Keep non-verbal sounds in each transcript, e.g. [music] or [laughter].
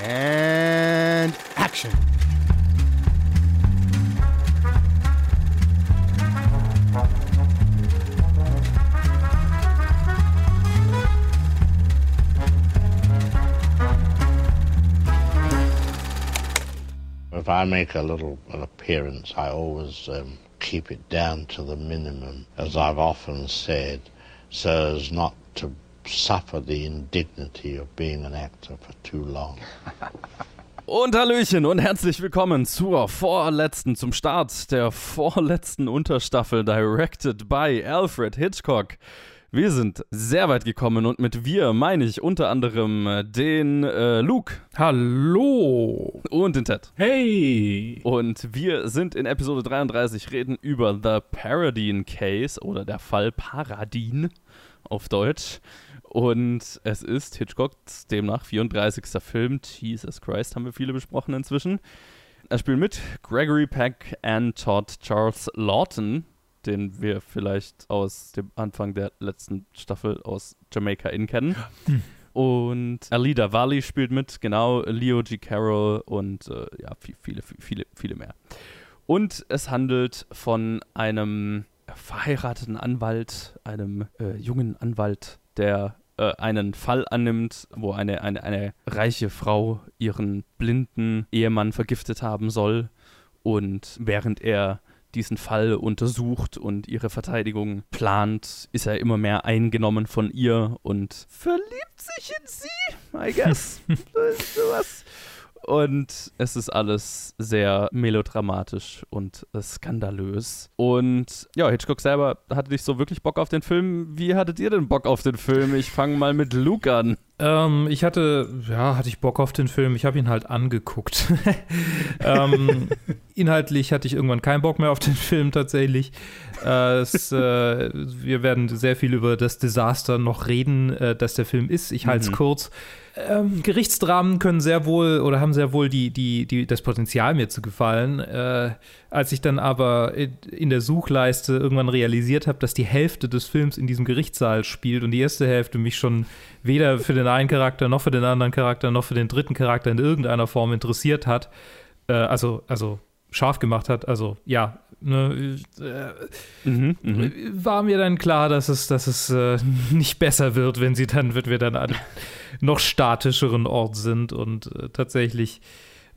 And action. If I make a little an appearance, I always um, keep it down to the minimum, as I've often said, so as not to suffer the indignity of being an actor for too long. [laughs] Und Hallöchen und herzlich willkommen zur vorletzten, zum Start der vorletzten Unterstaffel Directed by Alfred Hitchcock. Wir sind sehr weit gekommen und mit wir meine ich unter anderem äh, den äh, Luke. Hallo. Und den Ted. Hey. Und wir sind in Episode 33, reden über The Paradine Case oder der Fall Paradin auf Deutsch. Und es ist Hitchcocks demnach 34. Film. Jesus Christ, haben wir viele besprochen inzwischen. Er spielt mit Gregory Peck and Todd Charles Lawton, den wir vielleicht aus dem Anfang der letzten Staffel aus Jamaica Inn kennen. Hm. Und Alida Valley spielt mit, genau, Leo G. Carroll und äh, ja, viele, viele, viele mehr. Und es handelt von einem verheirateten Anwalt, einem äh, jungen Anwalt, der äh, einen Fall annimmt, wo eine, eine, eine reiche Frau ihren blinden Ehemann vergiftet haben soll. Und während er diesen Fall untersucht und ihre Verteidigung plant, ist er immer mehr eingenommen von ihr und verliebt sich in sie, I guess. [laughs] sowas. Und es ist alles sehr melodramatisch und äh, skandalös. Und ja, Hitchcock selber hatte nicht so wirklich Bock auf den Film. Wie hattet ihr denn Bock auf den Film? Ich fange mal mit Luke an. Ähm, ich hatte, ja, hatte ich Bock auf den Film. Ich habe ihn halt angeguckt. [laughs] ähm, [laughs] inhaltlich hatte ich irgendwann keinen Bock mehr auf den Film tatsächlich. Äh, es, äh, wir werden sehr viel über das Desaster noch reden, äh, das der Film ist. Ich halte es mhm. kurz. Ähm, Gerichtsdramen können sehr wohl oder haben sehr wohl die, die, die, das Potenzial, mir zu gefallen. Äh, als ich dann aber in der Suchleiste irgendwann realisiert habe, dass die Hälfte des Films in diesem Gerichtssaal spielt und die erste Hälfte mich schon weder für den einen Charakter noch für den anderen Charakter noch für den dritten Charakter in irgendeiner Form interessiert hat, äh, also, also scharf gemacht hat, also ja, ne, äh, mhm, mh. war mir dann klar, dass es, dass es äh, [laughs] nicht besser wird, wenn sie dann, wenn wir dann an einem [laughs] noch statischeren Ort sind und äh, tatsächlich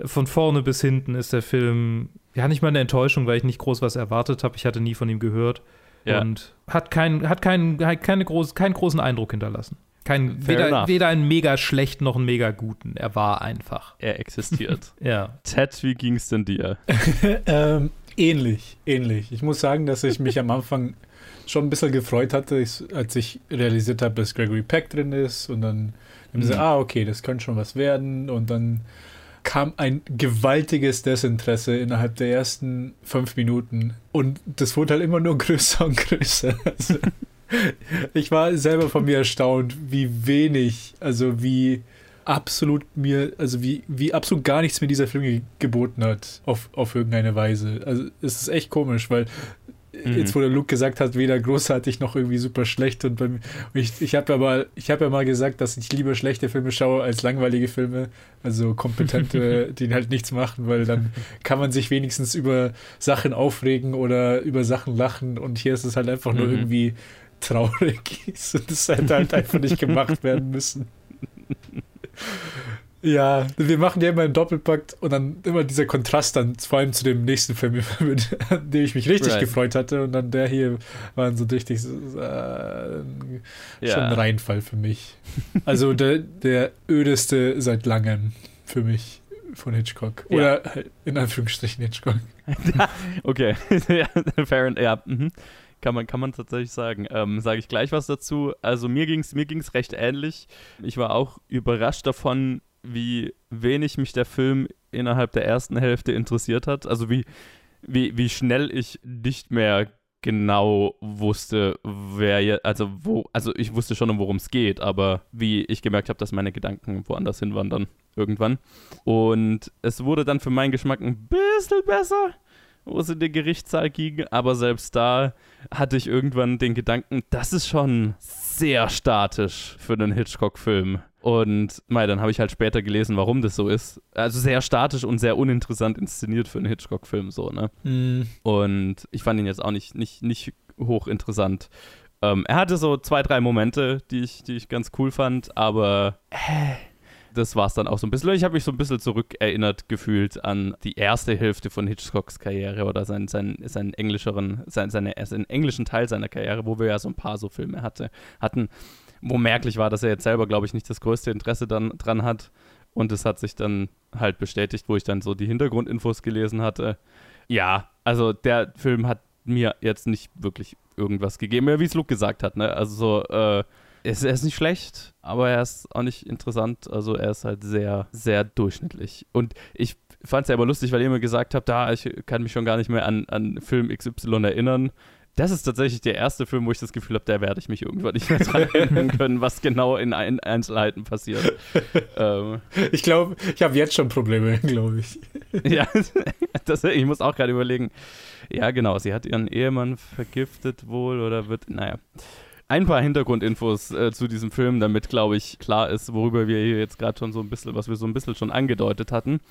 von vorne bis hinten ist der Film ja nicht mal eine Enttäuschung, weil ich nicht groß was erwartet habe. Ich hatte nie von ihm gehört ja. und hat, kein, hat, kein, hat keine groß, keinen großen Eindruck hinterlassen. Kein, weder, weder einen mega schlechten noch einen mega guten. Er war einfach. Er existiert. [laughs] ja. Ted, wie ging es denn dir? [laughs] ähm, ähnlich, ähnlich. Ich muss sagen, dass ich mich am Anfang schon ein bisschen gefreut hatte, als ich realisiert habe, dass Gregory Peck drin ist und dann mhm. so, ah, okay, das könnte schon was werden und dann kam ein gewaltiges Desinteresse innerhalb der ersten fünf Minuten und das wurde halt immer nur [laughs] größer und größer. Also, ich war selber von mir erstaunt, wie wenig, also wie absolut mir, also wie, wie absolut gar nichts mir dieser Film ge geboten hat, auf, auf irgendeine Weise. Also es ist echt komisch, weil mhm. jetzt, wo der Luke gesagt hat, weder großartig noch irgendwie super schlecht und, beim, ich, ich habe aber, ich habe ja mal gesagt, dass ich lieber schlechte Filme schaue als langweilige Filme, also kompetente, [laughs] die halt nichts machen, weil dann kann man sich wenigstens über Sachen aufregen oder über Sachen lachen und hier ist es halt einfach nur mhm. irgendwie traurig ist und es hätte halt einfach nicht gemacht werden müssen. Ja, wir machen ja immer einen Doppelpakt und dann immer dieser Kontrast dann, vor allem zu dem nächsten Film, [laughs] mit dem ich mich richtig right. gefreut hatte und dann der hier war so richtig äh, schon ein Reinfall für mich. Also der, der ödeste seit langem für mich von Hitchcock. Oder ja. in Anführungsstrichen Hitchcock. [laughs] okay, [laughs] fair enough. Ja. Mhm. Kann man, kann man tatsächlich sagen. Ähm, Sage ich gleich was dazu. Also mir ging es mir ging's recht ähnlich. Ich war auch überrascht davon, wie wenig mich der Film innerhalb der ersten Hälfte interessiert hat. Also wie, wie, wie schnell ich nicht mehr genau wusste, wer jetzt, also wo, also ich wusste schon, worum es geht, aber wie ich gemerkt habe, dass meine Gedanken woanders hinwandern irgendwann. Und es wurde dann für meinen Geschmack ein bisschen besser wo es in den Gerichtssaal ging, aber selbst da hatte ich irgendwann den Gedanken, das ist schon sehr statisch für einen Hitchcock-Film. Und mei, dann habe ich halt später gelesen, warum das so ist. Also sehr statisch und sehr uninteressant inszeniert für einen Hitchcock-Film so, ne? Mm, Und ich fand ihn jetzt auch nicht, nicht, nicht hochinteressant. Ähm, er hatte so zwei, drei Momente, die ich, die ich ganz cool fand, aber äh, das war es dann auch so ein bisschen. Ich habe mich so ein bisschen zurückerinnert gefühlt an die erste Hälfte von Hitchcocks Karriere oder seinen, seinen, seinen englischeren, seinen, seine, also den englischen Teil seiner Karriere, wo wir ja so ein paar so Filme hatte, hatten, wo merklich war, dass er jetzt selber, glaube ich, nicht das größte Interesse dann, dran hat. Und es hat sich dann halt bestätigt, wo ich dann so die Hintergrundinfos gelesen hatte. Ja, also der Film hat mir jetzt nicht wirklich irgendwas gegeben, wie es Luke gesagt hat, ne? Also so, äh, ist, er ist nicht schlecht, aber er ist auch nicht interessant. Also er ist halt sehr, sehr durchschnittlich. Und ich fand es ja immer lustig, weil ihr immer gesagt habt, da, ich kann mich schon gar nicht mehr an, an Film XY erinnern. Das ist tatsächlich der erste Film, wo ich das Gefühl habe, da werde ich mich irgendwann nicht mehr dran [laughs] erinnern können, was genau in Ein Einzelheiten passiert. ähm, ich glaube, ich habe jetzt schon Probleme, [laughs] glaube ich. ja, [laughs] das, ich muss auch gerade überlegen. Ja, genau, sie hat ihren Ehemann vergiftet wohl oder wird, naja. Ein paar Hintergrundinfos äh, zu diesem Film, damit, glaube ich, klar ist, worüber wir hier jetzt gerade schon so ein bisschen, was wir so ein bisschen schon angedeutet hatten.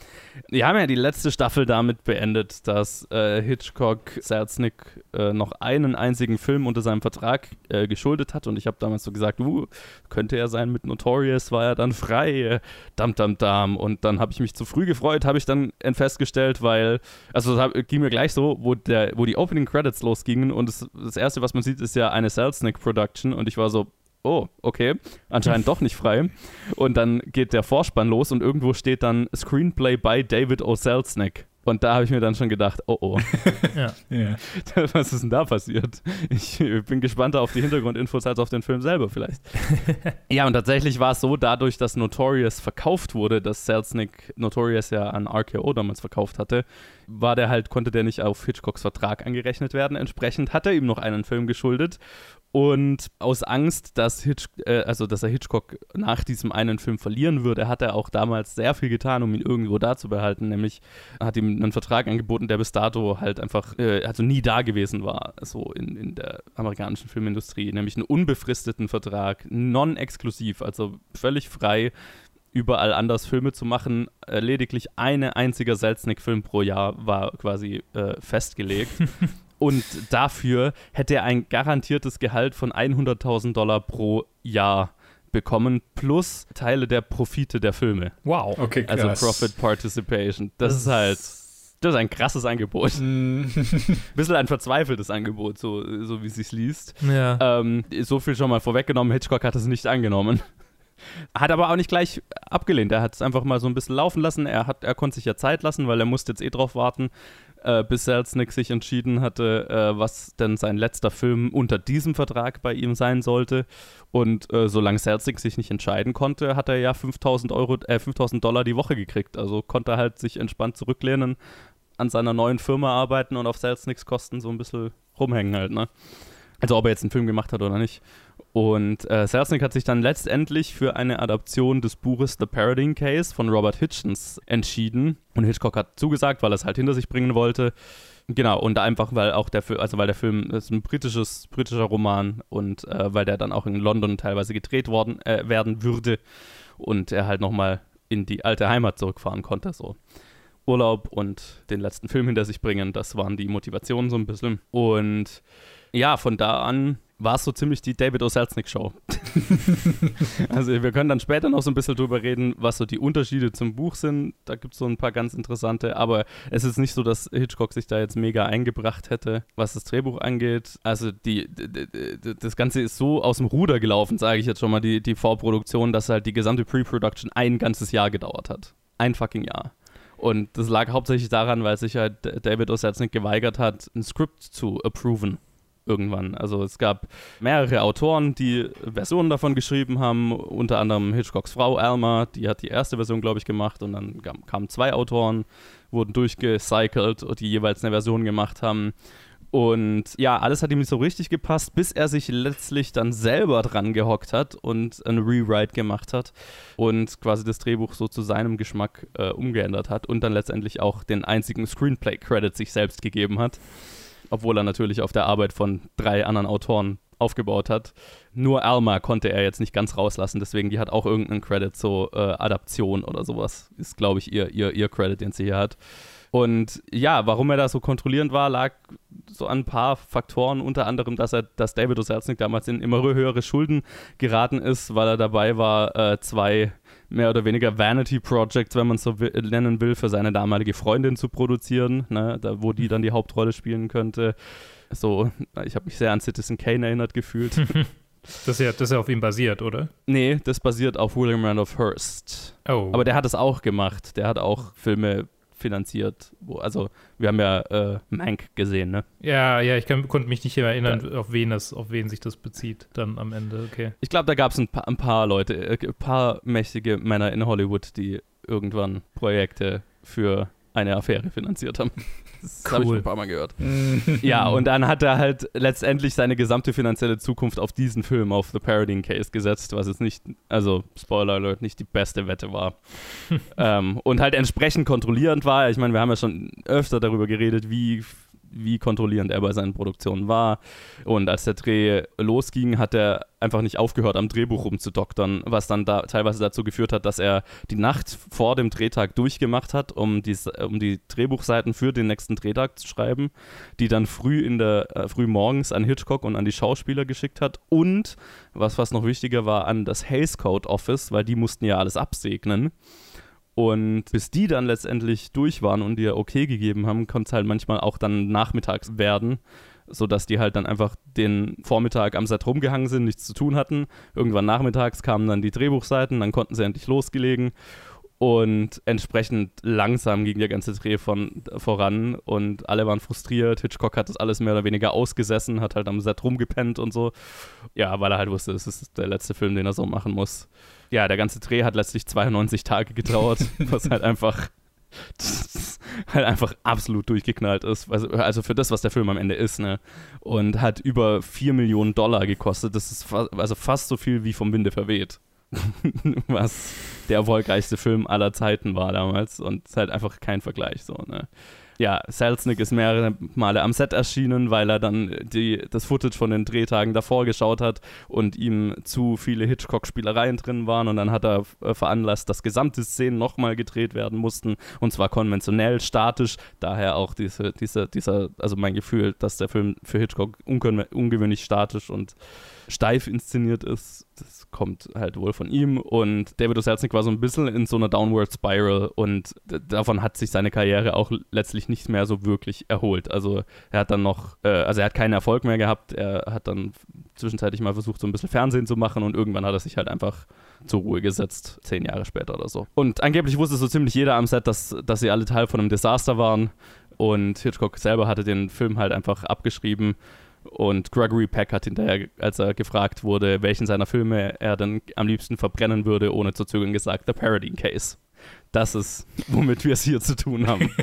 Wir haben ja die letzte Staffel damit beendet, dass äh, Hitchcock Selznick äh, noch einen einzigen Film unter seinem Vertrag äh, geschuldet hat. Und ich habe damals so gesagt, uh, könnte er sein mit Notorious, war er dann frei, äh, dam dam dam. Und dann habe ich mich zu früh gefreut, habe ich dann festgestellt, weil, also das hab, ging mir gleich so, wo, der, wo die Opening Credits losgingen. Und das, das erste, was man sieht, ist ja eine Selznick Production und ich war so, oh, okay, anscheinend doch nicht frei. Und dann geht der Vorspann los und irgendwo steht dann Screenplay by David O. Selznick. Und da habe ich mir dann schon gedacht, oh oh, [laughs] Ja. Ja. [laughs] was ist denn da passiert? Ich bin gespannter auf die Hintergrundinfos als auf den Film selber vielleicht. [laughs] ja, und tatsächlich war es so, dadurch, dass Notorious verkauft wurde, dass Selznick Notorious ja an RKO damals verkauft hatte, war der halt, konnte der nicht auf Hitchcocks Vertrag angerechnet werden. Entsprechend hat er ihm noch einen Film geschuldet. Und aus Angst, dass, Hitch, äh, also dass er Hitchcock nach diesem einen Film verlieren würde, hat er auch damals sehr viel getan, um ihn irgendwo da zu behalten. Nämlich hat ihm einen Vertrag angeboten, der bis dato halt einfach, äh, also nie da gewesen war, so in, in der amerikanischen Filmindustrie. Nämlich einen unbefristeten Vertrag, non-exklusiv, also völlig frei, überall anders Filme zu machen. Äh, lediglich eine einziger Selznick-Film pro Jahr war quasi äh, festgelegt. [laughs] Und dafür hätte er ein garantiertes Gehalt von 100.000 Dollar pro Jahr bekommen, plus Teile der Profite der Filme. Wow. Okay, krass. Also Profit Participation. Das, ist halt, das ist ein krasses Angebot. [laughs] Mm, Ein bisschen ein verzweifeltes Angebot, so, so wie es sich liest. Ja. Ähm, so viel schon mal vorweggenommen, Hitchcock hat es nicht angenommen. Hat aber auch nicht gleich abgelehnt. Er hat es einfach mal so ein bisschen laufen lassen. Er, hat, er konnte sich ja Zeit lassen, weil er musste jetzt eh drauf warten, äh, bis Selznick sich entschieden hatte, äh, was denn sein letzter Film unter diesem Vertrag bei ihm sein sollte. Und äh, solange Selznick sich nicht entscheiden konnte, hat er ja 5000 Euro, äh, 5000 Dollar die Woche gekriegt. Also konnte er halt sich entspannt zurücklehnen, an seiner neuen Firma arbeiten und auf Selznicks Kosten so ein bisschen rumhängen halt, ne? Also ob er jetzt einen Film gemacht hat oder nicht. Und äh, Selznick hat sich dann letztendlich für eine Adaption des Buches The Parodying Case von Robert Hitchens entschieden. Und Hitchcock hat zugesagt, weil er es halt hinter sich bringen wollte. Genau, und einfach, weil auch der Film, also weil der Film ist ein britisches, britischer Roman und äh, weil der dann auch in London teilweise gedreht worden äh, werden würde und er halt nochmal in die alte Heimat zurückfahren konnte. So. Urlaub und den letzten Film hinter sich bringen, das waren die Motivationen so ein bisschen. Und ja, von da an war es so ziemlich die David O. Selznick Show. [laughs] also wir können dann später noch so ein bisschen drüber reden, was so die Unterschiede zum Buch sind. Da gibt es so ein paar ganz interessante, aber es ist nicht so, dass Hitchcock sich da jetzt mega eingebracht hätte, was das Drehbuch angeht. Also die, das Ganze ist so aus dem Ruder gelaufen, sage ich jetzt schon mal, die, die Vorproduktion, dass halt die gesamte Pre-Production ein ganzes Jahr gedauert hat. Ein fucking Jahr. Und das lag hauptsächlich daran, weil sich halt David O. Selznick geweigert hat, ein Skript zu approven irgendwann. Also es gab mehrere Autoren, die Versionen davon geschrieben haben, unter anderem Hitchcocks Frau Alma, die hat die erste Version, glaube ich, gemacht und dann kam- kamen zwei Autoren, wurden durchgecycelt, die jeweils eine Version gemacht haben. Und ja, alles hat ihm nicht so richtig gepasst, bis er sich letztlich dann selber dran gehockt hat und ein Rewrite gemacht hat und quasi das Drehbuch so zu seinem Geschmack äh, umgeändert hat und dann letztendlich auch den einzigen Screenplay-Credit sich selbst gegeben hat obwohl er natürlich auf der Arbeit von drei anderen Autoren aufgebaut hat. Nur Alma konnte er jetzt nicht ganz rauslassen, deswegen die hat auch irgendeinen Credit, so äh, Adaption oder sowas. Ist, glaube ich, ihr, ihr, ihr Credit, den sie hier hat. Und ja, warum er da so kontrollierend war, lag so an ein paar Faktoren, unter anderem, dass er, dass David Oselznick damals in immer höhere Schulden geraten ist, weil er dabei war, äh, zwei mehr oder weniger Vanity Projects, wenn man es so nennen will, für seine damalige Freundin zu produzieren, ne, da, wo die dann die Hauptrolle spielen könnte. So, ich habe mich sehr an Citizen Kane erinnert gefühlt. [laughs] Das ist, ja, das ist ja auf ihm basiert, oder? Nee, das basiert auf William Randolph Hearst. Oh. Aber der hat es auch gemacht. Der hat auch Filme finanziert. Also wir haben ja äh, Mank gesehen, ne? Ja, ja, ich kann, konnte mich nicht mehr erinnern, ja. auf, wen das, auf wen sich das bezieht dann am Ende, okay. Ich glaube, da gab es ein, ein, paar Leute, äh, ein paar mächtige Männer in Hollywood, die irgendwann Projekte für eine Affäre finanziert haben. Das cool. habe ich ein paar Mal gehört. [laughs] ja, und dann hat er halt letztendlich seine gesamte finanzielle Zukunft auf diesen Film, auf The Parodying Case gesetzt, was jetzt nicht, also Spoiler Alert, nicht die beste Wette war. [laughs] ähm, und halt entsprechend kontrollierend war. Ich meine, wir haben ja schon öfter darüber geredet, wie wie kontrollierend er bei seinen Produktionen war. Und als der Dreh losging, hat er einfach nicht aufgehört, am Drehbuch rumzudoktern, was dann da teilweise dazu geführt hat, dass er die Nacht vor dem Drehtag durchgemacht hat, um die, um die Drehbuchseiten für den nächsten Drehtag zu schreiben, die dann früh in der äh, früh morgens an Hitchcock und an die Schauspieler geschickt hat und was fast noch wichtiger war an das Hays Code Office, weil die mussten ja alles absegnen. Und bis die dann letztendlich durch waren und dir okay gegeben haben, konnte es halt manchmal auch dann nachmittags werden, sodass die halt dann einfach den Vormittag am Set rumgehangen sind, nichts zu tun hatten. Irgendwann nachmittags kamen dann die Drehbuchseiten, dann konnten sie endlich losgelegen. Und entsprechend langsam ging der ganze Dreh von, voran und alle waren frustriert. Hitchcock hat das alles mehr oder weniger ausgesessen, hat halt am Set rumgepennt und so. Ja, weil er halt wusste, es ist der letzte Film, den er so machen muss ja, der ganze Dreh hat letztlich 92 Tage gedauert, [laughs] was halt einfach halt einfach absolut durchgeknallt ist. Also, also für das, was der Film am Ende ist, ne? Und hat über 4 Millionen Dollar gekostet. Das ist fa also fast so viel wie vom Winde verweht. [laughs] was der erfolgreichste Film aller Zeiten war damals. Und ist halt einfach kein Vergleich so, ne? ja, Selznick ist mehrere Male am Set erschienen, weil er dann die, das Footage von den Drehtagen davor geschaut hat und ihm zu viele Hitchcock-Spielereien drin waren. Und dann hat er äh, veranlasst, dass gesamte Szenen nochmal gedreht werden mussten. Und zwar konventionell, statisch, daher auch diese, diese, dieser, also mein Gefühl, dass der Film für Hitchcock ungewöhnlich statisch und steif inszeniert ist, das kommt halt wohl von ihm. Und David O. Selznick war so ein bisschen in so einer Downward Spiral und davon hat sich seine Karriere auch letztlich nicht mehr so wirklich erholt. Also er hat dann noch, äh, also er hat keinen Erfolg mehr gehabt. Er hat dann zwischenzeitlich mal versucht, so ein bisschen Fernsehen zu machen und irgendwann hat er sich halt einfach zur Ruhe gesetzt, zehn Jahre später oder so. Und angeblich wusste so ziemlich jeder am Set, dass, dass sie alle Teil von einem Desaster waren. Und Hitchcock selber hatte den Film halt einfach abgeschrieben und Gregory Peck hat hinterher, als er gefragt wurde, welchen seiner Filme er dann am liebsten verbrennen würde, ohne zu zögern gesagt, The Parodying Case. Das ist, womit wir es hier zu tun haben. [laughs]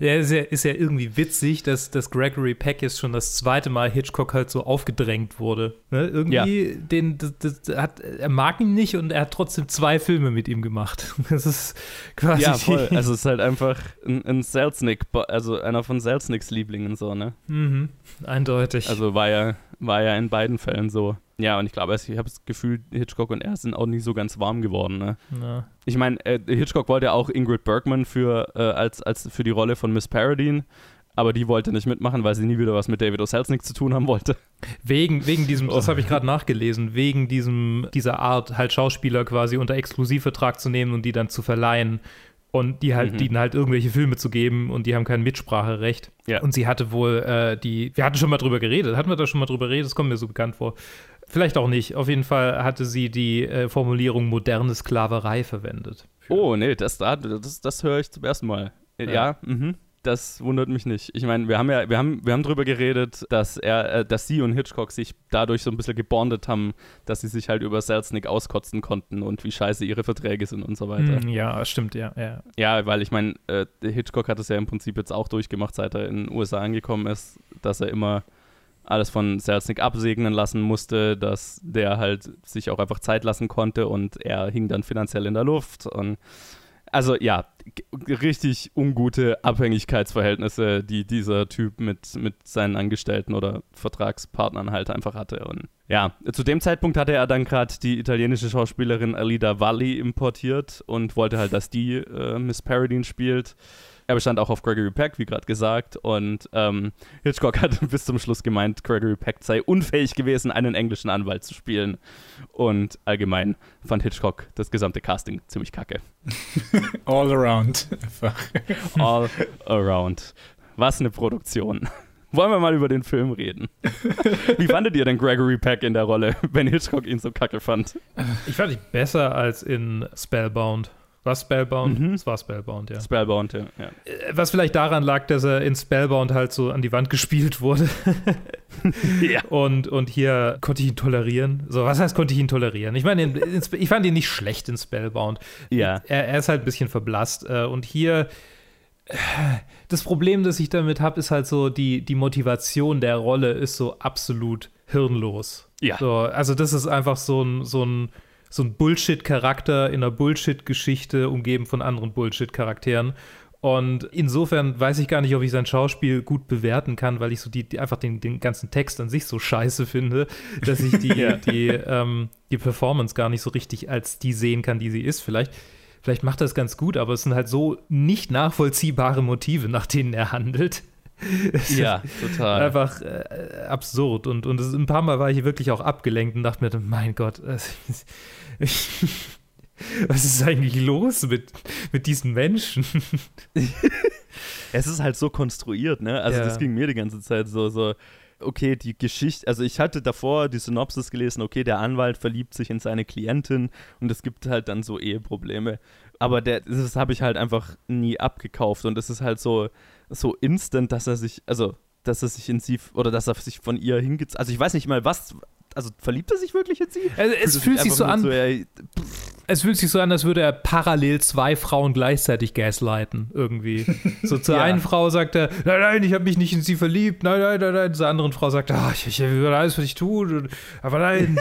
Ja, ist ja, ist ja irgendwie witzig, dass, dass Gregory Peck jetzt schon das zweite Mal Hitchcock halt so aufgedrängt wurde. Ne? Irgendwie, ja. den, das, das hat, er mag ihn nicht und er hat trotzdem zwei Filme mit ihm gemacht. [laughs] Das ist quasi. Ja, voll. [laughs] Also, es ist halt einfach ein, ein Selznick, also einer von Selznicks Lieblingen, so, ne? Mhm, eindeutig. Also war ja, war ja in beiden Fällen so. Ja, und ich glaube, ich habe das Gefühl, Hitchcock und er sind auch nicht so ganz warm geworden. Ne? Ja. Ich meine, äh, Hitchcock wollte ja auch Ingrid Bergman für, äh, als, als für die Rolle von Miss Paradine, aber die wollte nicht mitmachen, weil sie nie wieder was mit David O. Selznick zu tun haben wollte. Wegen, wegen diesem, das habe ich gerade nachgelesen, wegen diesem, dieser Art, halt Schauspieler quasi unter Exklusivvertrag zu nehmen und die dann zu verleihen und die halt, mhm. denen halt irgendwelche Filme zu geben und die haben kein Mitspracherecht. Ja. Und sie hatte wohl äh, die, wir hatten schon mal drüber geredet, hatten wir da schon mal drüber geredet, das kommt mir so bekannt vor. Vielleicht auch nicht. Auf jeden Fall hatte sie die äh, Formulierung moderne Sklaverei verwendet. Oh, nee, das, das, das höre ich zum ersten Mal. Ja, ja mhm das wundert mich nicht. Ich meine, wir haben ja, wir haben, wir haben drüber geredet, dass er, äh, dass sie und Hitchcock sich dadurch so ein bisschen gebondet haben, dass sie sich halt über Selznick auskotzen konnten und wie scheiße ihre Verträge sind und so weiter. Mm, ja, stimmt, ja. Ja, ja weil ich meine, äh, Hitchcock hat es ja im Prinzip jetzt auch durchgemacht, seit er in den USA angekommen ist, dass er immer alles von Selznick absegnen lassen musste, dass der halt sich auch einfach Zeit lassen konnte und er hing dann finanziell in der Luft und also ja, richtig ungute Abhängigkeitsverhältnisse, die dieser Typ mit, mit seinen Angestellten oder Vertragspartnern halt einfach hatte. Und ja, zu dem Zeitpunkt hatte er dann gerade die italienische Schauspielerin Alida Valli importiert und wollte halt, dass die äh, Miss Paradine spielt. Er bestand auch auf Gregory Peck, wie gerade gesagt. Und ähm, Hitchcock hat [laughs] bis zum Schluss gemeint, Gregory Peck sei unfähig gewesen, einen englischen Anwalt zu spielen. Und allgemein fand Hitchcock das gesamte Casting ziemlich kacke. [laughs] All around. [laughs] All around. Was eine Produktion. Wollen wir mal über den Film reden? Wie fandet ihr denn Gregory Peck in der Rolle, wenn Hitchcock ihn so kacke fand? Ich fand ihn besser als in Spellbound. War Spellbound? Mhm. Es war Spellbound, ja. Spellbound, ja. ja. Äh, was vielleicht daran lag, dass er in Spellbound halt so an die Wand gespielt wurde. [laughs] ja. Und, und hier konnte ich ihn tolerieren. So, was heißt, konnte ich ihn tolerieren? Ich meine, ich fand ihn nicht schlecht in Spellbound. Ja. Er, er ist halt ein bisschen verblasst. Äh, und hier äh, das Problem, das ich damit habe, ist halt so, die, die Motivation der Rolle ist so absolut hirnlos. Ja. So, also das ist einfach so ein, so ein so ein Bullshit-Charakter in einer Bullshit-Geschichte umgeben von anderen Bullshit-Charakteren. Und insofern weiß ich gar nicht, ob ich sein Schauspiel gut bewerten kann, weil ich so die, die einfach den, den, ganzen Text an sich so scheiße finde, dass ich die, [laughs] ja. die, ähm, die Performance gar nicht so richtig als die sehen kann, die sie ist. Vielleicht, vielleicht macht er es ganz gut, aber es sind halt so nicht nachvollziehbare Motive, nach denen er handelt. [laughs] ja, total. Einfach äh, absurd. Und, und ein paar Mal war ich wirklich auch abgelenkt und dachte mir, mein Gott, äh, [laughs] was ist eigentlich los mit, mit diesen Menschen? [laughs] es ist halt so konstruiert, ne? Also ja. das ging mir die ganze Zeit so, so, okay, die Geschichte, also ich hatte davor die Synopsis gelesen, okay, der Anwalt verliebt sich in seine Klientin und es gibt halt dann so Eheprobleme. Aber der, das habe ich halt einfach nie abgekauft und es ist halt so, so instant, dass er sich, also dass er sich in sie oder dass er sich von ihr hingeht. Also ich weiß nicht mal, was, also verliebt er sich wirklich in sie? Also es fühlt sich so an. So, ja, es fühlt sich so an, als würde er parallel zwei Frauen gleichzeitig gaslighten, irgendwie. [laughs] So zur ja. einen Frau sagt er, nein, nein, ich habe mich nicht in sie verliebt, nein, nein, nein, nein. Zur anderen Frau sagt er, ah, ich, ich, ich weiß, was ich tue, aber nein.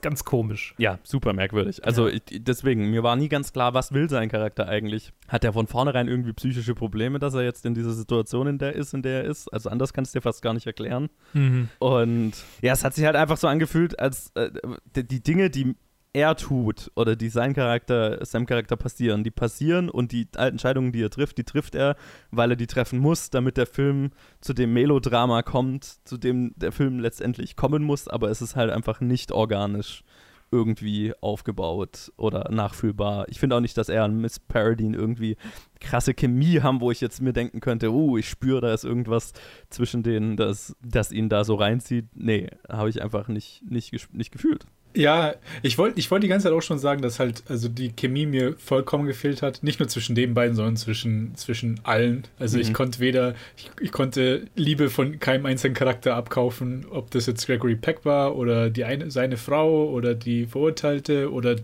Ganz komisch. Ja, super merkwürdig. Also ja. ich, deswegen, mir war nie ganz klar, was will sein Charakter eigentlich. Hat er von vornherein irgendwie psychische Probleme, dass er jetzt in dieser Situation in der ist, in der er ist? Also anders kannst du dir fast gar nicht erklären. Mhm. Und ja, es hat sich halt einfach so angefühlt, als äh, die Dinge, die er tut oder die sein Charakter, seinem Charakter passieren, die passieren und die Entscheidungen, die er trifft, die trifft er, weil er die treffen muss, damit der Film zu dem Melodrama kommt, zu dem der Film letztendlich kommen muss, aber es ist halt einfach nicht organisch irgendwie aufgebaut oder nachfühlbar. Ich finde auch nicht, dass er und Miss Paradine irgendwie krasse Chemie haben, wo ich jetzt mir denken könnte, oh, ich spüre, da ist irgendwas zwischen denen, das, das ihn da so reinzieht. Nee, habe ich einfach nicht, nicht, nicht gefühlt. Ja, ich wollte ich wollt die ganze Zeit auch schon sagen, dass halt also die Chemie mir vollkommen gefehlt hat. Nicht nur zwischen den beiden, sondern zwischen, zwischen allen. Also mhm. ich konnte weder, ich, ich, konnte Liebe von keinem einzelnen Charakter abkaufen, ob das jetzt Gregory Peck war oder die eine, seine Frau oder die Verurteilte oder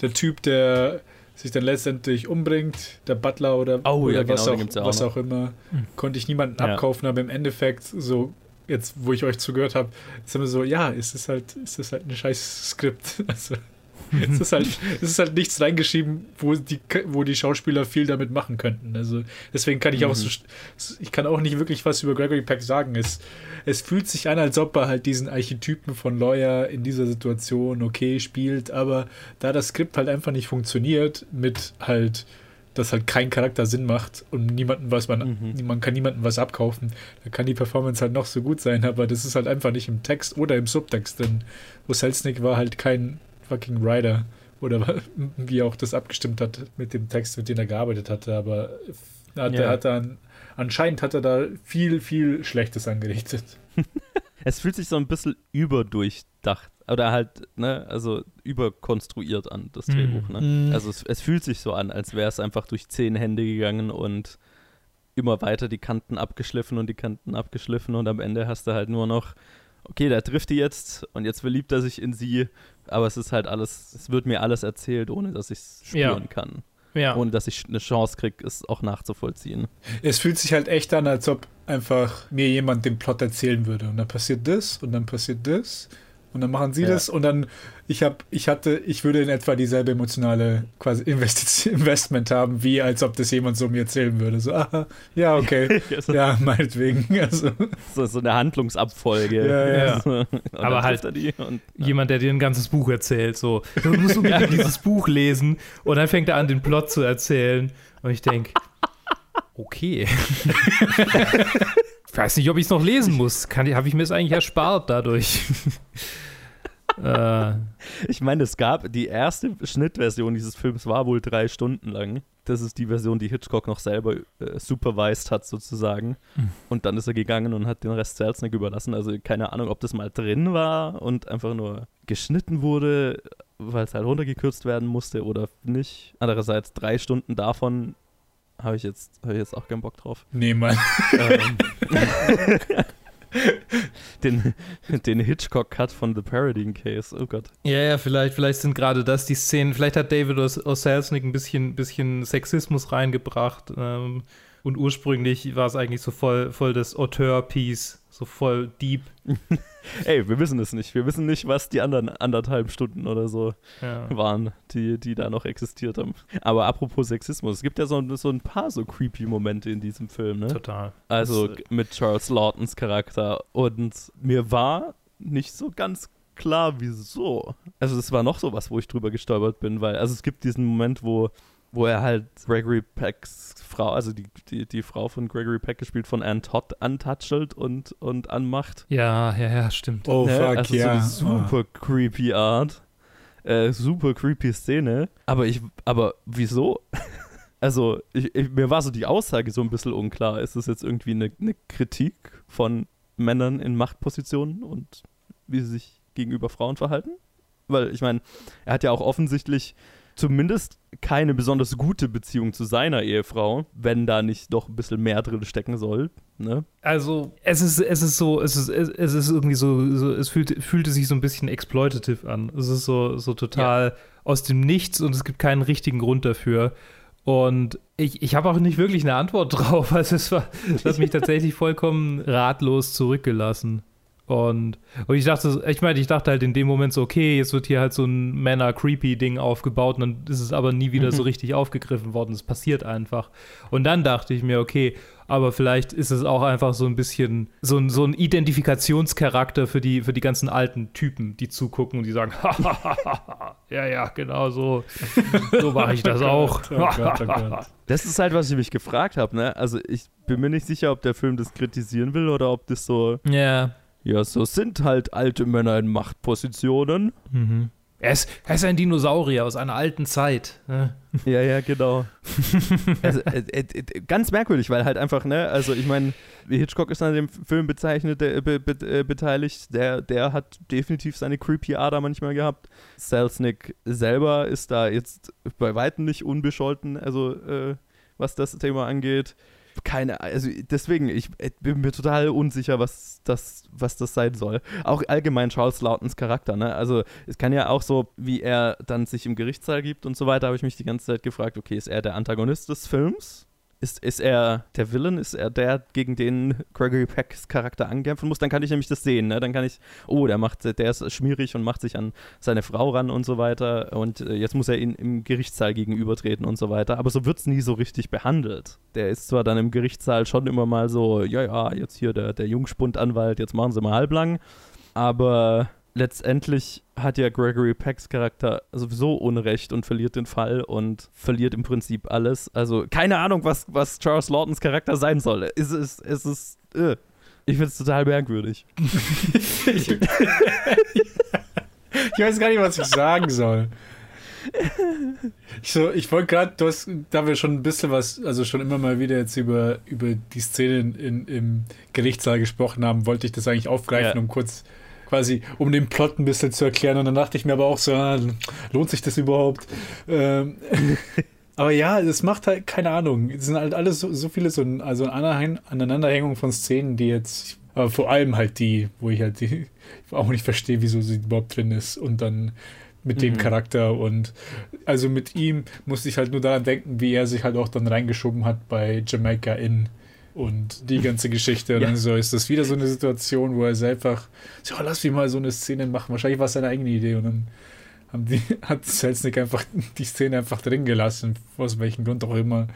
der Typ, der sich dann letztendlich umbringt, der Butler oder, oh, oder ja, was, genau, auch, was auch immer, mhm. konnte ich niemanden ja. abkaufen, aber im Endeffekt so jetzt, wo ich euch zugehört habe, ist immer so, ja, es ist halt, es ist halt ein scheiß Skript. [laughs] Also, es ist halt, [laughs] es ist halt nichts reingeschrieben, wo die, wo die Schauspieler viel damit machen könnten. Also deswegen kann ich auch so, mhm. ich kann auch nicht wirklich was über Gregory Peck sagen. Es, es fühlt sich an, als ob er halt diesen Archetypen von Lawyer in dieser Situation okay spielt, aber da das Skript halt einfach nicht funktioniert mit halt dass halt kein Charakter Sinn macht und niemanden was man, mhm. man kann niemandem was abkaufen. Da kann die Performance halt noch so gut sein, aber das ist halt einfach nicht im Text oder im Subtext drin. Wo Selznick war halt kein fucking Writer oder [laughs] wie auch das abgestimmt hat mit dem Text, mit dem er gearbeitet hatte, aber hat, ja. er hat dann, anscheinend hat er da viel, viel Schlechtes angerichtet. [laughs] es fühlt sich so ein bisschen überdurchdacht oder halt, ne, also überkonstruiert an, das Drehbuch, ne? Mhm. Also es, es, fühlt sich so an, als wäre es einfach durch zehn Hände gegangen und immer weiter die Kanten abgeschliffen und die Kanten abgeschliffen und am Ende hast du halt nur noch, okay, da trifft die jetzt und jetzt verliebt er sich in sie, aber es ist halt alles, es wird mir alles erzählt, ohne dass ich es spüren ja. kann. Ja. Ohne dass ich eine Chance kriege, es auch nachzuvollziehen. Es fühlt sich halt echt an, als ob einfach mir jemand den Plot erzählen würde. Und dann passiert das und dann passiert das und dann machen sie Ja. das und dann ich habe ich hatte ich würde in etwa dieselbe emotionale quasi Investi [laughs] Investment haben wie als ob das jemand so mir erzählen würde. So aha, ja okay. [laughs] So, ja meinetwegen. [laughs] Also. So, so eine Handlungsabfolge. Ja, ja. So, und dann Aber halt und, Jemand, der dir ein ganzes Buch erzählt, so, du musst unbedingt dieses Buch lesen. Und dann fängt er an, den Plot zu erzählen. Und ich denke, okay. Ich weiß nicht, ob ich es noch lesen muss. Habe ich mir es eigentlich [laughs] erspart dadurch. [laughs] äh, Ich meine, es gab die erste Schnittversion dieses Films war wohl drei Stunden lang. Das ist die Version, die Hitchcock noch selber äh, supervised hat, sozusagen. Hm. Und dann ist er gegangen und hat den Rest Selznick überlassen. Also keine Ahnung, ob das mal drin war und einfach nur geschnitten wurde, weil es halt runtergekürzt werden musste oder nicht. Andererseits drei Stunden davon habe ich, jetzt- hab ich jetzt auch keinen Bock drauf. nee Mann ähm, [laughs] den, den Hitchcock-Cut von The Parodying Case. Oh Gott. ja, ja, vielleicht, vielleicht sind gerade das die Szenen, vielleicht hat David O. O. Selznick ein bisschen, bisschen Sexismus reingebracht ähm, und ursprünglich war es eigentlich so voll, voll das Auteur-Piece, so voll deep. [laughs] Ey, wir wissen es nicht. Wir wissen nicht, was die anderen anderthalb Stunden oder so Ja. waren, die, die da noch existiert haben. Aber apropos Sexismus, es gibt ja so, so ein paar so creepy Momente in diesem Film, ne? Total. Also Das, äh, mit Charles Lawtons Charakter. Und mir war nicht so ganz klar, wieso. Also es war noch so was, wo ich drüber gestolpert bin, weil, also es gibt diesen Moment, wo, wo er halt Gregory Pecks Frau, also die, die, die Frau von Gregory Peck gespielt von Ann Todd, antouchelt und, und anmacht. Ja, ja, ja, stimmt. oh Ne? fuck also ja so eine super creepy Art. Äh, super creepy Szene. Aber ich, aber wieso? [laughs] Also, ich, ich, mir war so die Aussage so ein bisschen unklar. Ist das jetzt irgendwie eine, eine Kritik von Männern in Machtpositionen und wie sie sich gegenüber Frauen verhalten? Weil, ich meine, er hat ja auch offensichtlich zumindest keine besonders gute Beziehung zu seiner Ehefrau, wenn da nicht doch ein bisschen mehr drin stecken soll. Ne? Also, es ist, es ist so, es ist, es ist irgendwie so, so es fühlt, fühlte sich so ein bisschen exploitative an. Es ist so, so total aus dem Nichts und es gibt keinen richtigen Grund dafür. Und ich, ich habe auch nicht wirklich eine Antwort [laughs] drauf. Also es war, es hat mich tatsächlich vollkommen ratlos zurückgelassen. Und, und ich dachte, ich meine, ich dachte halt in dem Moment so, okay, jetzt wird hier halt so ein Männer-Creepy-Ding aufgebaut und dann ist es aber nie wieder so richtig aufgegriffen worden. Es passiert einfach. Und dann dachte ich mir, okay, aber vielleicht ist es auch einfach so ein bisschen so ein, so ein Identifikationscharakter für die, für die ganzen alten Typen, die zugucken und die sagen, [laughs] ja, ja, genau so, so mache ich das [laughs] auch. Oh Gott, oh Gott. Das ist halt, was ich mich gefragt habe, ne? Also ich bin mir nicht sicher, ob der Film das kritisieren will oder ob das so, ja. Ja, so sind halt alte Männer in Machtpositionen. Mhm. Er, ist, er ist ein Dinosaurier aus einer alten Zeit. ne? [laughs] Ja, ja, genau. also, äh, äh, ganz merkwürdig, weil halt einfach, ne, also ich meine, Hitchcock ist an dem Film bezeichnet, äh, be, be, äh, beteiligt, der, der hat definitiv seine creepy Ader manchmal gehabt. Selznick selber ist da jetzt bei Weitem nicht unbescholten, also äh, was das Thema angeht. Keine, also deswegen, ich äh, bin mir total unsicher, was das, was das sein soll. Auch allgemein Charles Lautons Charakter, ne? Also es kann ja auch so, wie er dann sich im Gerichtssaal gibt und so weiter, habe ich mich die ganze Zeit gefragt, okay, ist er der Antagonist des Films? Ist, ist er der Villain? Ist er der, gegen den Gregory Pecks Charakter ankämpfen muss? Dann kann ich nämlich das sehen, ne? Dann kann ich, oh, der macht, der ist schmierig und macht sich an seine Frau ran und so weiter und äh, jetzt muss er ihn im Gerichtssaal gegenübertreten und so weiter. Aber so wird es nie so richtig behandelt. Der ist zwar dann im Gerichtssaal schon immer mal so, ja, ja, jetzt hier der, der Jungspundanwalt, jetzt machen sie mal halblang. Aber letztendlich hat ja Gregory Pecks Charakter sowieso Unrecht und verliert den Fall und verliert im Prinzip alles. Also keine Ahnung, was, was Charles Lawtons Charakter sein soll. Es ist, es ist, äh. ich finde es total merkwürdig. ich, ich weiß gar nicht, was ich sagen soll. Ich, so, ich wollte gerade, du hast, da wir schon ein bisschen was, also schon immer mal wieder jetzt über, über die Szene in, in, im Gerichtssaal gesprochen haben, wollte ich das eigentlich aufgreifen, Ja. um kurz quasi, um den Plot ein bisschen zu erklären. Und dann dachte ich mir aber auch so, ah, lohnt sich das überhaupt? Ähm, [laughs] aber ja, es macht halt, keine Ahnung, es sind halt alles so, so viele so also Anein- Aneinanderhängungen von Szenen, die jetzt, aber vor allem halt die, wo ich halt die, auch nicht verstehe, wieso sie überhaupt drin ist und dann mit dem Mhm. Charakter und also mit ihm musste ich halt nur daran denken, wie er sich halt auch dann reingeschoben hat bei Jamaica in und die ganze Geschichte. Und Ja. dann so ist das wieder so eine Situation, wo er einfach, so, lass mich mal so eine Szene machen. Wahrscheinlich war es seine eigene Idee und dann haben die, [laughs] hat Selznick einfach die Szene einfach drin gelassen, aus welchem Grund auch immer.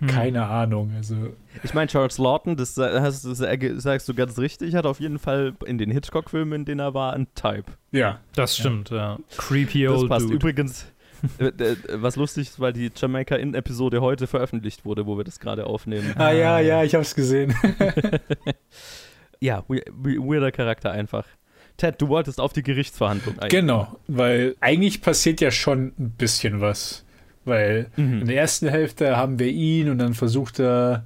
Hm. Keine Ahnung. Also, Ich meine, Charles Lawton, das, hast, das sagst du ganz richtig, hat auf jeden Fall in den Hitchcock-Filmen, in denen er war, ein Type. ja. Das stimmt, ja. Creepy Das old passt. dude. Übrigens, was lustig ist, weil die Jamaica In-Episode heute veröffentlicht wurde, wo wir das gerade aufnehmen. Ah ja, ja, ich hab's gesehen. [laughs] Ja, we we weirder Charakter einfach. Ted, du wolltest auf die Gerichtsverhandlung eigentlich. genau, weil eigentlich passiert ja schon ein bisschen was. Weil in Mhm. der ersten Hälfte haben wir ihn und dann versucht er,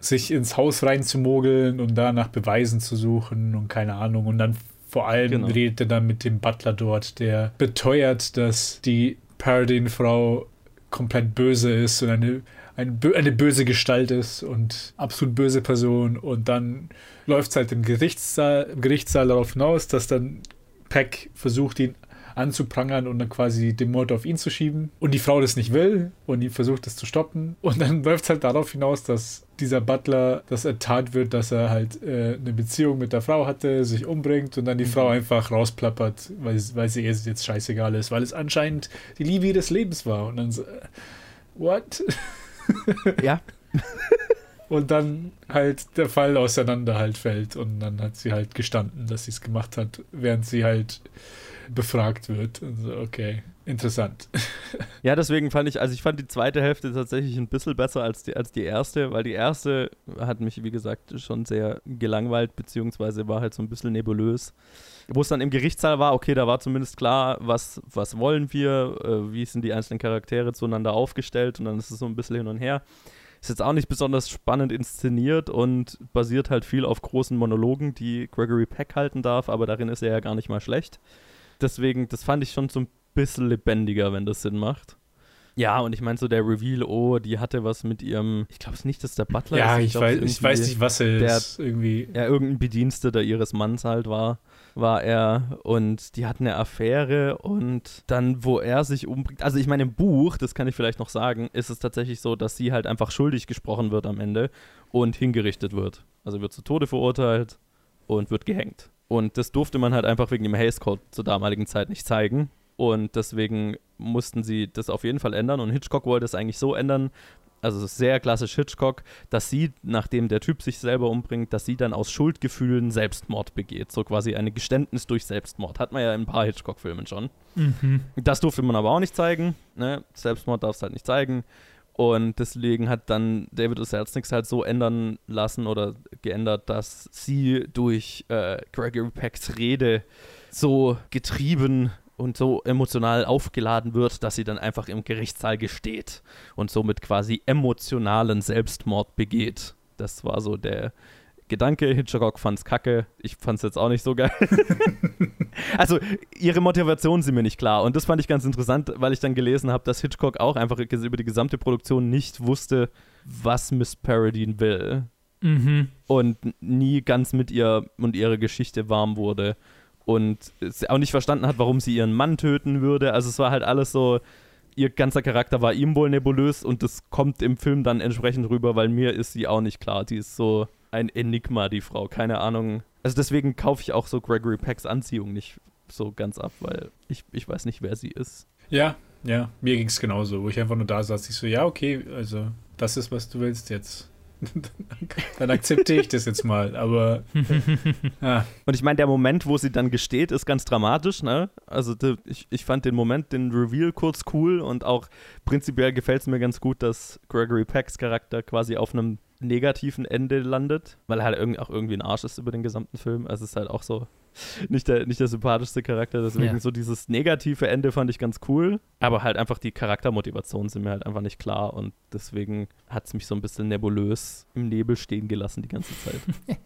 sich ins Haus reinzumogeln und da nach Beweisen zu suchen und keine Ahnung. Und dann vor allem Genau. redet er dann mit dem Butler dort, der beteuert, dass die Paradine-Frau komplett böse ist und eine, bö eine böse Gestalt ist und absolut böse Person. Und dann läuft es halt im Gerichtssaal, im Gerichtssaal darauf hinaus, dass dann Peck versucht, ihn anzuprangern und dann quasi den Mord auf ihn zu schieben. Und die Frau das nicht will und ihn versucht, das zu stoppen. Und dann [laughs] läuft es halt darauf hinaus, dass dieser Butler, dass ertat wird, dass er halt äh, eine Beziehung mit der Frau hatte, sich umbringt und dann die Frau einfach rausplappert, weil, weil sie ihr jetzt scheißegal ist, weil es anscheinend die Liebe ihres Lebens war. Und dann so, äh, what? Ja, [laughs] Und dann halt der Fall auseinander halt fällt und dann hat sie halt gestanden, dass sie es gemacht hat, während sie halt befragt wird. Und so, okay, interessant. Ja, deswegen fand ich, also ich fand die zweite Hälfte tatsächlich ein bisschen besser als die, als die erste, weil die erste hat mich, wie gesagt, schon sehr gelangweilt, beziehungsweise war halt so ein bisschen nebulös. Wo es dann im Gerichtssaal war, okay, da war zumindest klar, was, was wollen wir, äh, wie sind die einzelnen Charaktere zueinander aufgestellt und dann ist es so ein bisschen hin und her. Ist jetzt auch nicht besonders spannend inszeniert und basiert halt viel auf großen Monologen, die Gregory Peck halten darf, aber darin ist er ja gar nicht mal schlecht. Deswegen, das fand ich schon so ein bisschen lebendiger, wenn das Sinn macht. Ja, und ich meine so der Reveal, oh, die hatte was mit ihrem, ich glaube es nicht, dass der Butler ja, ist. ich, weiß, irgendwie- ich weiß nicht, was er der- ist. Irgendwie. ja, irgendein Bediensteter ihres Manns halt war, war er und die hatten eine Affäre und dann, wo er sich umbringt, also ich meine im Buch, das kann ich vielleicht noch sagen, ist es tatsächlich so, dass sie halt einfach schuldig gesprochen wird am Ende und hingerichtet wird. Also wird zu Tode verurteilt und wird gehängt. Und das durfte man halt einfach wegen dem Hays Code zur damaligen Zeit nicht zeigen. Und deswegen mussten sie das auf jeden Fall ändern. Und Hitchcock wollte es eigentlich so ändern, also es ist sehr klassisch Hitchcock, dass sie, nachdem der Typ sich selber umbringt, dass sie dann aus Schuldgefühlen Selbstmord begeht. So quasi eine Geständnis durch Selbstmord. Hat man ja in ein paar Hitchcock-Filmen schon. Mhm. Das durfte man aber auch nicht zeigen. Ne? Selbstmord darf es halt nicht zeigen. Und deswegen hat dann David O. Selznick halt so ändern lassen oder geändert, dass sie durch äh, Gregory Pecks Rede so getrieben und so emotional aufgeladen wird, dass sie dann einfach im Gerichtssaal gesteht und somit quasi emotionalen Selbstmord begeht. Das war so der Gedanke. Hitchcock fand's kacke. Ich fand's jetzt auch nicht so geil. [laughs] also ihre Motivation sind mir nicht klar und das fand ich ganz interessant, weil ich dann gelesen habe, dass Hitchcock auch einfach über die gesamte Produktion nicht wusste, was Miss Paradine will Mhm. und nie ganz mit ihr und ihrer Geschichte warm wurde und auch nicht verstanden hat, warum sie ihren Mann töten würde. Also es war halt alles so, ihr ganzer Charakter war ihm wohl nebulös und das kommt im Film dann entsprechend rüber, weil mir ist sie auch nicht klar. Die ist so ein Enigma, die Frau. Keine Ahnung. Also deswegen kaufe ich auch so Gregory Pecks Anziehung nicht so ganz ab, weil ich, ich weiß nicht, wer sie ist. Ja, ja, mir ging es genauso, wo ich einfach nur da saß. Ich so, ja, okay, also das ist, was du willst jetzt. [laughs] Dann akzeptiere ich das jetzt mal, aber [laughs] ja, Und ich meine, der Moment, wo sie dann gesteht, ist ganz dramatisch, ne? Also ich, ich fand den Moment, den Reveal kurz cool und auch prinzipiell gefällt es mir ganz gut, dass Gregory Pecks Charakter quasi auf einem negativen Ende landet, weil er halt irg auch irgendwie ein Arsch ist über den gesamten Film. Also es ist halt auch so [laughs] nicht der, nicht der sympathischste Charakter, deswegen Ja. so dieses negative Ende fand ich ganz cool, aber halt einfach die Charaktermotivationen sind mir halt einfach nicht klar und deswegen hat es mich so ein bisschen nebulös im Nebel stehen gelassen die ganze Zeit. [laughs]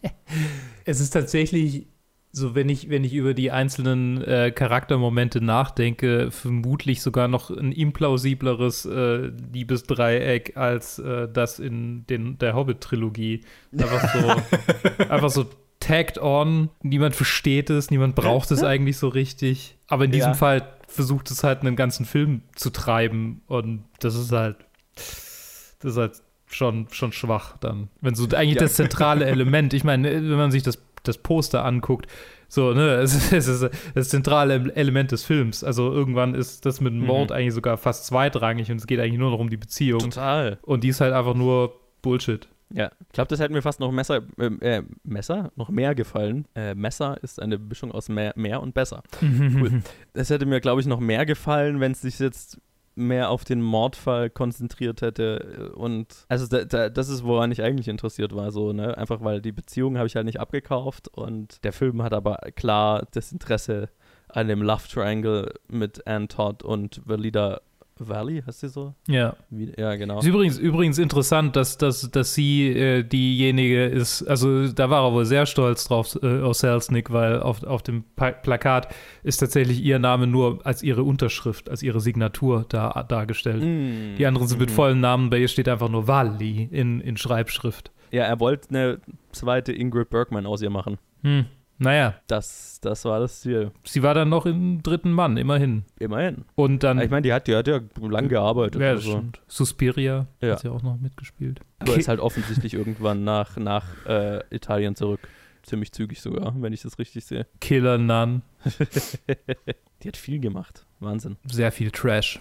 Es ist tatsächlich so, wenn ich, wenn ich über die einzelnen äh, Charaktermomente nachdenke, vermutlich sogar noch ein implausibleres äh, Liebesdreieck als äh, das in den, der Hobbit-Trilogie. Einfach so, [laughs] einfach so tagged on, niemand versteht es, niemand braucht es eigentlich so richtig. Aber in diesem Ja. Fall versucht es halt einen ganzen Film zu treiben und das ist halt, das ist halt schon, schon schwach dann. Wenn so eigentlich ja. das zentrale Element, ich meine, wenn man sich das, das Poster anguckt, so, ne, [laughs] es, es ist das zentrale Element des Films. Also irgendwann ist das mit dem Mord mhm. eigentlich sogar fast zweitrangig und es geht eigentlich nur noch um die Beziehung. Total. Und die ist halt einfach nur Bullshit. Ja, ich glaube, das hätte mir fast noch Messer, äh, Messer, noch mehr gefallen. Äh, Messer ist eine Mischung aus mehr, mehr und besser. [laughs] cool. Es hätte mir, glaube ich, noch mehr gefallen, wenn es sich jetzt mehr auf den Mordfall konzentriert hätte und also da, da, das ist woran ich eigentlich interessiert war so ne? Einfach weil die Beziehung habe ich halt nicht abgekauft und der Film hat aber klar das Interesse an dem Love Triangle mit Ann Todd und Valida Valley, heißt sie so? Ja. Wie, ja, genau. Ist übrigens, übrigens interessant, dass, dass, dass sie äh, diejenige ist, also da war er wohl sehr stolz drauf, äh, aus Selznick, weil auf, auf dem pa Plakat ist tatsächlich ihr Name nur als ihre Unterschrift, als ihre Signatur da, dargestellt. Mm. Die anderen sind mm. mit vollen Namen, bei ihr steht einfach nur Valley in, in Schreibschrift. Ja, er wollte eine zweite Ingrid Bergman aus ihr machen. Hm. Naja. Das, das war das Ziel. Sie war dann noch im dritten Mann, immerhin. Immerhin. Und dann. Ich meine, die hat, die hat ja lang gearbeitet. Ja, also. Suspiria ja. hat sie auch noch mitgespielt. Aber okay. ist halt offensichtlich irgendwann nach, nach äh, Italien zurück. Ziemlich zügig sogar, wenn ich das richtig sehe. Killer Nun. [laughs] die hat viel gemacht. Wahnsinn. Sehr viel Trash.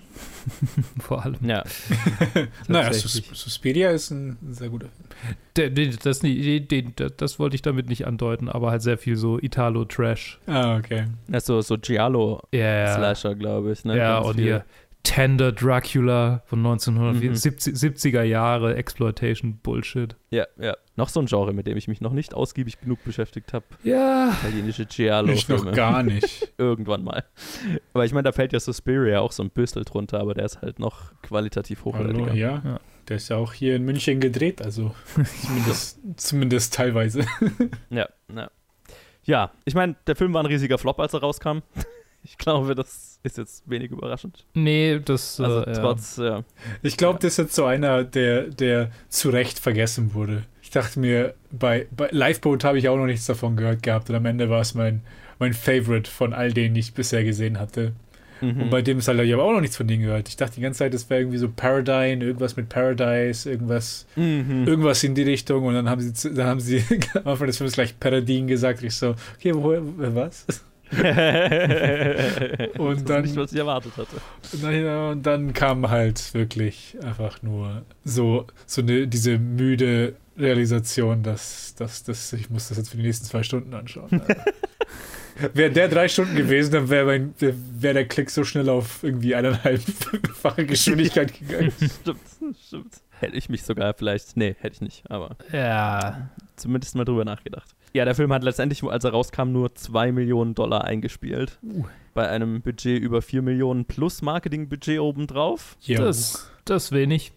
[laughs] Vor allem. Ja. [laughs] naja, Suspiria ist ein sehr guter Film. Das, das, das, wollte ich damit nicht andeuten, aber halt sehr viel so Italo-Trash. Ah, okay. Also so Giallo-Slasher, glaube ich. Ne? Ja, Ganz und viel. hier Tender Dracula von 1970er mhm. Jahre, Exploitation Bullshit. Ja, ja. Noch so ein Genre, mit dem ich mich noch nicht ausgiebig genug beschäftigt habe. Ja. Italienische Giallo. Ich noch gar nicht. [laughs] Irgendwann mal. Aber ich meine, da fällt ja Suspiria auch so ein bisschen drunter, aber der ist halt noch qualitativ hochwertiger. Hallo, ja. ja. Der ist ja auch hier in München gedreht, also [laughs] zumindest, zumindest teilweise. [laughs] ja, ja. Ja, ich meine, der Film war ein riesiger Flop, als er rauskam. Ich glaube, das ist jetzt wenig überraschend. Nee, das. Also äh, trotz, ja. Ich glaube, das ist jetzt so einer, der, der zu Recht vergessen wurde. Ich dachte mir, bei, bei Lifeboat habe ich auch noch nichts davon gehört gehabt und am Ende war es mein, mein Favorite von all denen, die ich bisher gesehen hatte. Mhm. Und bei dem ist halt, ich habe auch noch nichts von denen gehört. Ich dachte die ganze Zeit, das wäre irgendwie so Paradigm, irgendwas mit Paradise, irgendwas, mhm. irgendwas in die Richtung. Und dann haben sie, dann haben sie [laughs] am Anfang des Films gleich Paradine gesagt. Ich so, okay, woher, was? [laughs] und dann, nicht, was ich erwartet hatte. Naja, und dann kam halt wirklich einfach nur so, so eine, diese müde Realisation, dass, dass, dass ich muss das jetzt für die nächsten zwei Stunden anschauen. [laughs] Wäre der drei Stunden gewesen, dann wäre wär der Klick so schnell auf irgendwie eineinhalbfache [laughs] Geschwindigkeit gegangen. stimmt, stimmt. Hätte ich mich sogar vielleicht, nee, hätte ich nicht, aber ja, zumindest mal drüber nachgedacht. Ja, der Film hat letztendlich, als er rauskam, nur 2 Millionen Dollar eingespielt. Uh. Bei einem Budget über 4 Millionen plus Marketingbudget obendrauf. Ja. Das, das ist wenig.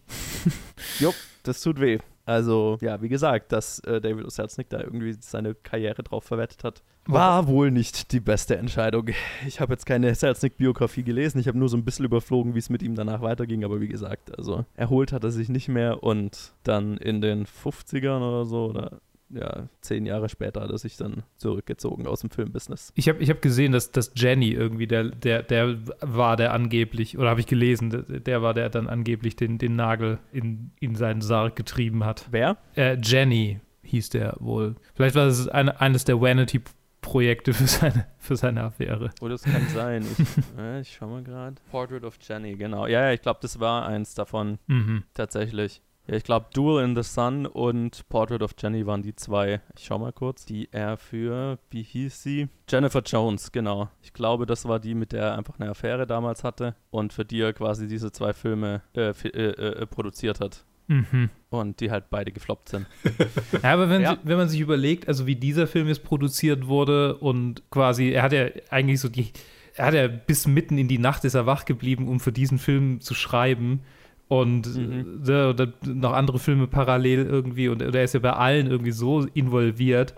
[laughs] Jupp, das tut weh. Also, ja, wie gesagt, dass äh, David Oselznick da irgendwie seine Karriere drauf verwettet hat, war wohl nicht die beste Entscheidung. Ich habe jetzt keine Selznick-Biografie gelesen, ich habe nur so ein bisschen überflogen, wie es mit ihm danach weiterging, aber wie gesagt, also erholt hat er sich nicht mehr und dann in den 50ern oder so, oder ja, zehn Jahre später hat er sich dann zurückgezogen aus dem Filmbusiness. Ich habe ich hab gesehen, dass, dass Jenny irgendwie, der, der, der war der angeblich, oder habe ich gelesen, der, der, war der dann angeblich den, den Nagel in, in seinen Sarg getrieben hat. Wer? Äh, Jenny hieß der wohl. Vielleicht war es eine, eines der Vanity Projekte für seine, für seine Affäre. Oh, das kann sein. Ich, [laughs] äh, ich schau mal gerade. Portrait of Jenny, genau. Ja, ja, ich glaube, das war eins davon. Mhm. Tatsächlich. Ja, ich glaube, Duel in the Sun und Portrait of Jenny waren die zwei. Ich schau mal kurz. Die er für, wie hieß sie? Jennifer Jones, genau. Ich glaube, das war die, mit der er einfach eine Affäre damals hatte und für die er quasi diese zwei Filme äh, äh, äh, produziert hat. Mhm. Und die halt beide gefloppt sind. [laughs] ja, aber wenn, ja. wenn man sich überlegt, also wie dieser Film jetzt produziert wurde und quasi, er hat ja eigentlich so die, er hat ja bis mitten in die Nacht ist er wach geblieben, um für diesen Film zu schreiben und mhm. äh, oder noch andere Filme parallel irgendwie und er ist ja bei allen irgendwie so involviert.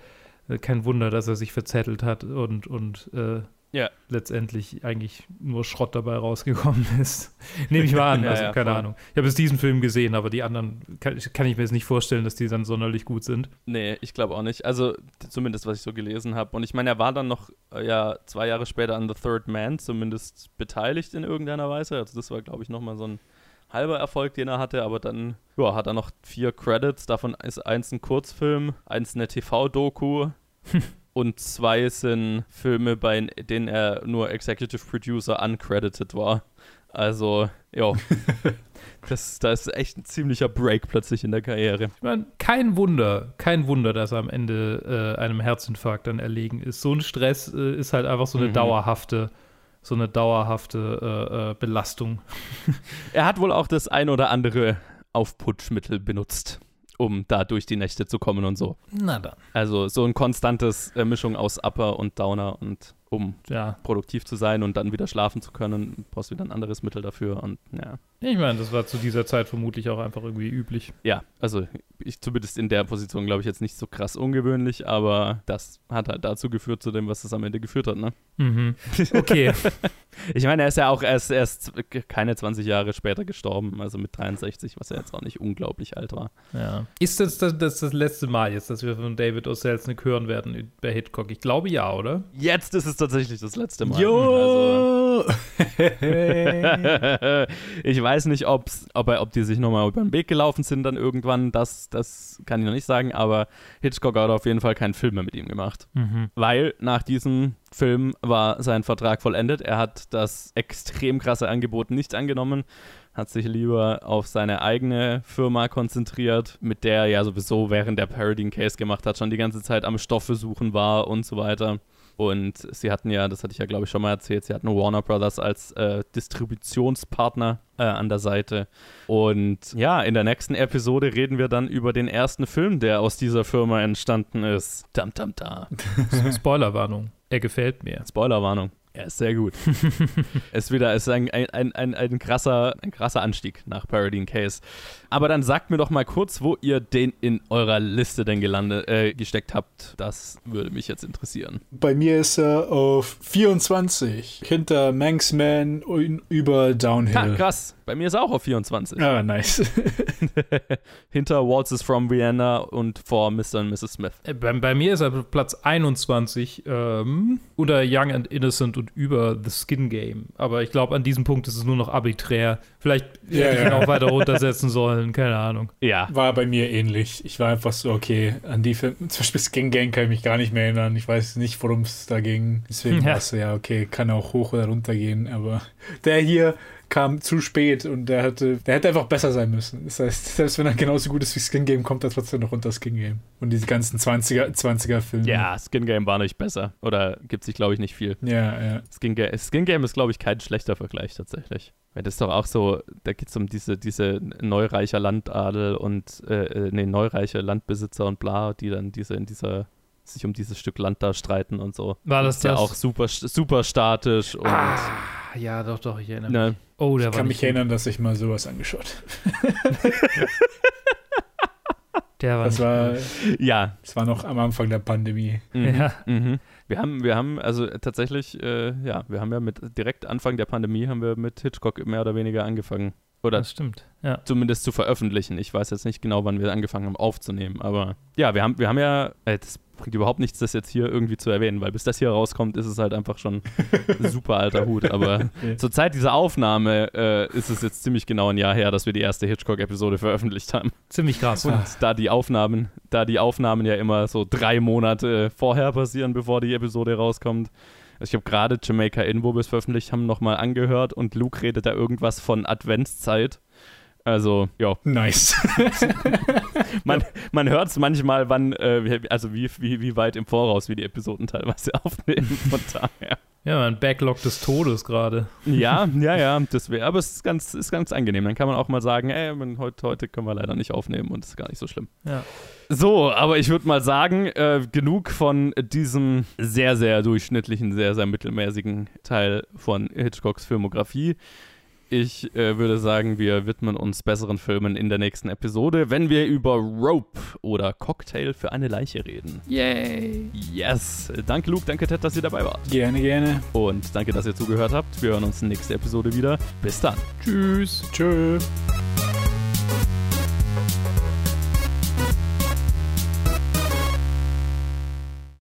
Äh, kein Wunder, dass er sich verzettelt hat und, und äh, ja. letztendlich eigentlich nur Schrott dabei rausgekommen [laughs] ist. Nehme ich mal an, [laughs] also ja, keine voll. Ahnung. Ich habe jetzt diesen Film gesehen, aber die anderen kann, kann, ich mir jetzt nicht vorstellen, dass die dann sonderlich gut sind. Nee, ich glaube auch nicht. Also zumindest, was ich so gelesen habe. Und ich meine, er war dann noch äh, ja zwei Jahre später an The Third Man zumindest beteiligt in irgendeiner Weise. Also das war, glaube ich, nochmal so ein halber Erfolg, den er hatte, aber dann ja, hat er noch vier Credits. Davon ist eins ein Kurzfilm, eins eine TV-Doku [laughs] und zwei sind Filme, bei denen er nur Executive Producer uncredited war. Also, ja. [laughs] das, das ist echt ein ziemlicher Break plötzlich in der Karriere. Ich meine, kein Wunder, kein Wunder, dass er am Ende äh, einem Herzinfarkt dann erlegen ist. So ein Stress äh, ist halt einfach so eine Mhm. dauerhafte, so eine dauerhafte äh, äh, Belastung. [laughs] Er hat wohl auch das ein oder andere Aufputschmittel benutzt, um da durch die Nächte zu kommen und so. Na dann. Also so ein konstantes äh, Mischung aus Upper und Downer und um Ja, produktiv zu sein und dann wieder schlafen zu können, brauchst du wieder ein anderes Mittel dafür und ja. ich meine, das war zu dieser Zeit vermutlich auch einfach irgendwie üblich. Ja, also ich zumindest in der Position glaube ich jetzt nicht so krass ungewöhnlich, aber das hat halt dazu geführt, zu dem, was es am Ende geführt hat, ne? Mhm. [laughs] Okay. Ich meine, er ist ja auch erst, erst keine 20 Jahre später gestorben, also mit 63, was ja jetzt auch nicht unglaublich alt war. ja. Ist das das, das das letzte Mal jetzt, dass wir von David O. Selznick hören werden bei Hitchcock? Ich glaube ja, oder? Jetzt ist es tatsächlich das letzte Mal. Also, Jo! [laughs] ich weiß nicht, ob's, ob, ob die sich nochmal über den Weg gelaufen sind dann irgendwann, das, das kann ich noch nicht sagen, aber Hitchcock hat auf jeden Fall keinen Film mehr mit ihm gemacht. Mhm. Weil nach diesem Film war sein Vertrag vollendet. Er hat das extrem krasse Angebot nicht angenommen, hat sich lieber auf seine eigene Firma konzentriert, mit der er ja sowieso während der Parodying Case gemacht hat, schon die ganze Zeit am Stoffe suchen war und so weiter. Und sie hatten ja, das hatte ich ja glaube ich schon mal erzählt, sie hatten Warner Brothers als äh, Distributionspartner äh, an der Seite. Und ja, in der nächsten Episode reden wir dann über den ersten Film, der aus dieser Firma entstanden ist. Tam tam tam. Spoilerwarnung. Er gefällt mir. Spoilerwarnung. Er ist sehr gut. [laughs] ist wieder ist ein, ein, ein, ein, krasser, ein krasser Anstieg nach Paradine Case. Aber dann sagt mir doch mal kurz, wo ihr den in eurer Liste denn gelandet, äh, gesteckt habt. Das würde mich jetzt interessieren. Bei mir ist er auf 24. Hinter Manxman und über Ha, Downhill. krass. Bei mir ist er auch auf 24. Ah, nice. [laughs] Hinter Waltzes from Vienna und vor Mr. und Mrs. Smith. Äh, Bei, bei mir ist er auf Platz 21 ähm, unter Young and Innocent und über The Skin Game. Aber ich glaube, an diesem Punkt ist es nur noch arbiträr. Vielleicht Ja, hätte ich ihn ja. auch weiter runtersetzen sollen, keine Ahnung. Ja. War bei mir ähnlich. Ich war einfach so, okay, an die Filme, zum Beispiel Skin Gang kann ich mich gar nicht mehr erinnern. Ich weiß nicht, worum es da ging. Deswegen Ja. war es so, ja, okay, kann auch hoch oder runter gehen. Aber der hier kam zu spät und der hätte, der hätte einfach besser sein müssen. Das heißt, [laughs] selbst wenn er genauso gut ist wie Skin Game, kommt er trotzdem noch unter Skin Game. Und diese ganzen 20er, 20er Filme. Ja, Skin Game war nicht besser. Oder gibt sich, glaube ich, nicht viel. Ja, ja. Skin, Ga Skin Game ist, glaube ich, kein schlechter Vergleich tatsächlich. Weil das ist doch auch so, da geht es um diese, diese neureicher Landadel und, äh, äh, nee, neureiche Landbesitzer und bla, die dann diese in dieser, sich um dieses Stück Land da streiten und so. War das ist ja das? auch super, super statisch und, Ah, ja, doch, doch, ich erinnere mich. ne, Oh, der Ich war kann mich erinnern, dass ich mal sowas angeschaut gut. [laughs] Der war Das war, gut. ja. das war noch am Anfang der Pandemie. Mhm. Ja. Mhm. Wir haben, wir haben, also tatsächlich, äh, ja, wir haben ja mit, direkt Anfang der Pandemie haben wir mit Hitchcock mehr oder weniger angefangen. Oder Das stimmt. Ja. zumindest zu veröffentlichen. Ich weiß jetzt nicht genau, wann wir angefangen haben aufzunehmen, aber ja, wir haben, wir haben ja, äh, das bringt überhaupt nichts, das jetzt hier irgendwie zu erwähnen, weil bis das hier rauskommt, ist es halt einfach schon ein super alter Hut. Aber [laughs] Ja. zur Zeit dieser Aufnahme äh, ist es jetzt ziemlich genau ein Jahr her, dass wir die erste Hitchcock-Episode veröffentlicht haben. Ziemlich krass. Und da die Aufnahmen, da die Aufnahmen ja immer so drei Monate vorher passieren, bevor die Episode rauskommt. Also ich habe gerade Jamaica In, wo wir es veröffentlicht haben, nochmal angehört und Luke redet da irgendwas von Adventszeit. Also, ja, Nice. [laughs] man, man hört es manchmal, wann, äh, wie- also wie, wie, wie weit im Voraus wir die Episoden teilweise [laughs] aufnehmen. Von daher. Ja, ein Backlog des Todes gerade. Ja, ja, ja, das wäre, aber es ist ganz, ist ganz angenehm. Dann kann man auch mal sagen, ey, heute, heute können wir leider nicht aufnehmen und es ist gar nicht so schlimm. Ja. So, aber ich würde mal sagen, äh, genug von diesem sehr, sehr durchschnittlichen, sehr, sehr mittelmäßigen Teil von Hitchcocks Filmografie. Ich äh, würde sagen, wir widmen uns besseren Filmen in der nächsten Episode, wenn wir über Rope oder Cocktail für eine Leiche reden. Yay! Yes! Danke Luke, danke Ted, dass ihr dabei wart. gerne, gerne. Und danke, dass ihr zugehört habt. Wir hören uns nächste Episode wieder. Bis dann. Tschüss! Tschüss.